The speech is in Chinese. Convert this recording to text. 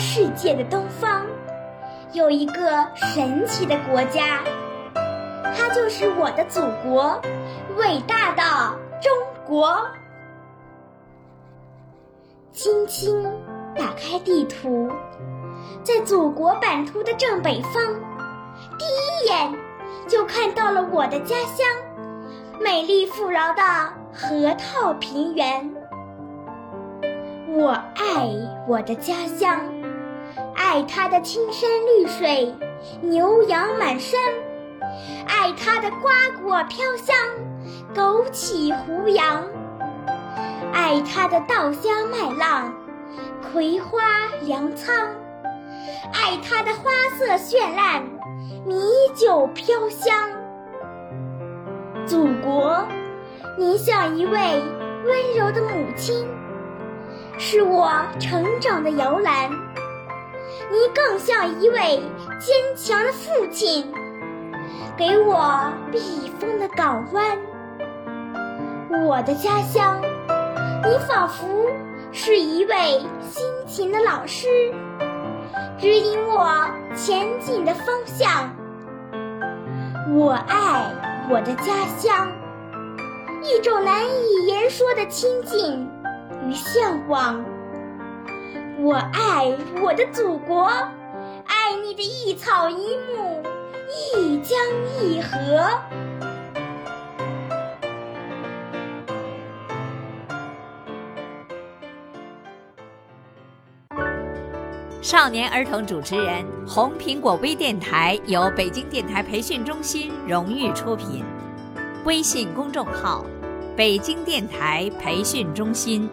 世界的东方，有一个神奇的国家，它就是我的祖国——伟大的中国。轻轻打开地图，在祖国版图的正北方，第一眼就看到了我的家乡——美丽富饶的河套平原。我爱我的家乡，爱它的青山绿水、牛羊满山，爱它的瓜果飘香、枸杞胡杨。爱它的稻香麦浪，葵花粮仓；爱它的花色绚烂，米酒飘香。祖国，您像一位温柔的母亲，是我成长的摇篮；你更像一位坚强的父亲，给我避风的港湾。我的家乡。你仿佛是一位辛勤的老师，指引我前进的方向。我爱我的家乡，一种难以言说的亲近与向往。我爱我的祖国，爱你的一草一木，一江一河。少年儿童主持人，红苹果微电台由北京电台培训中心荣誉出品，微信公众号：北京电台培训中心。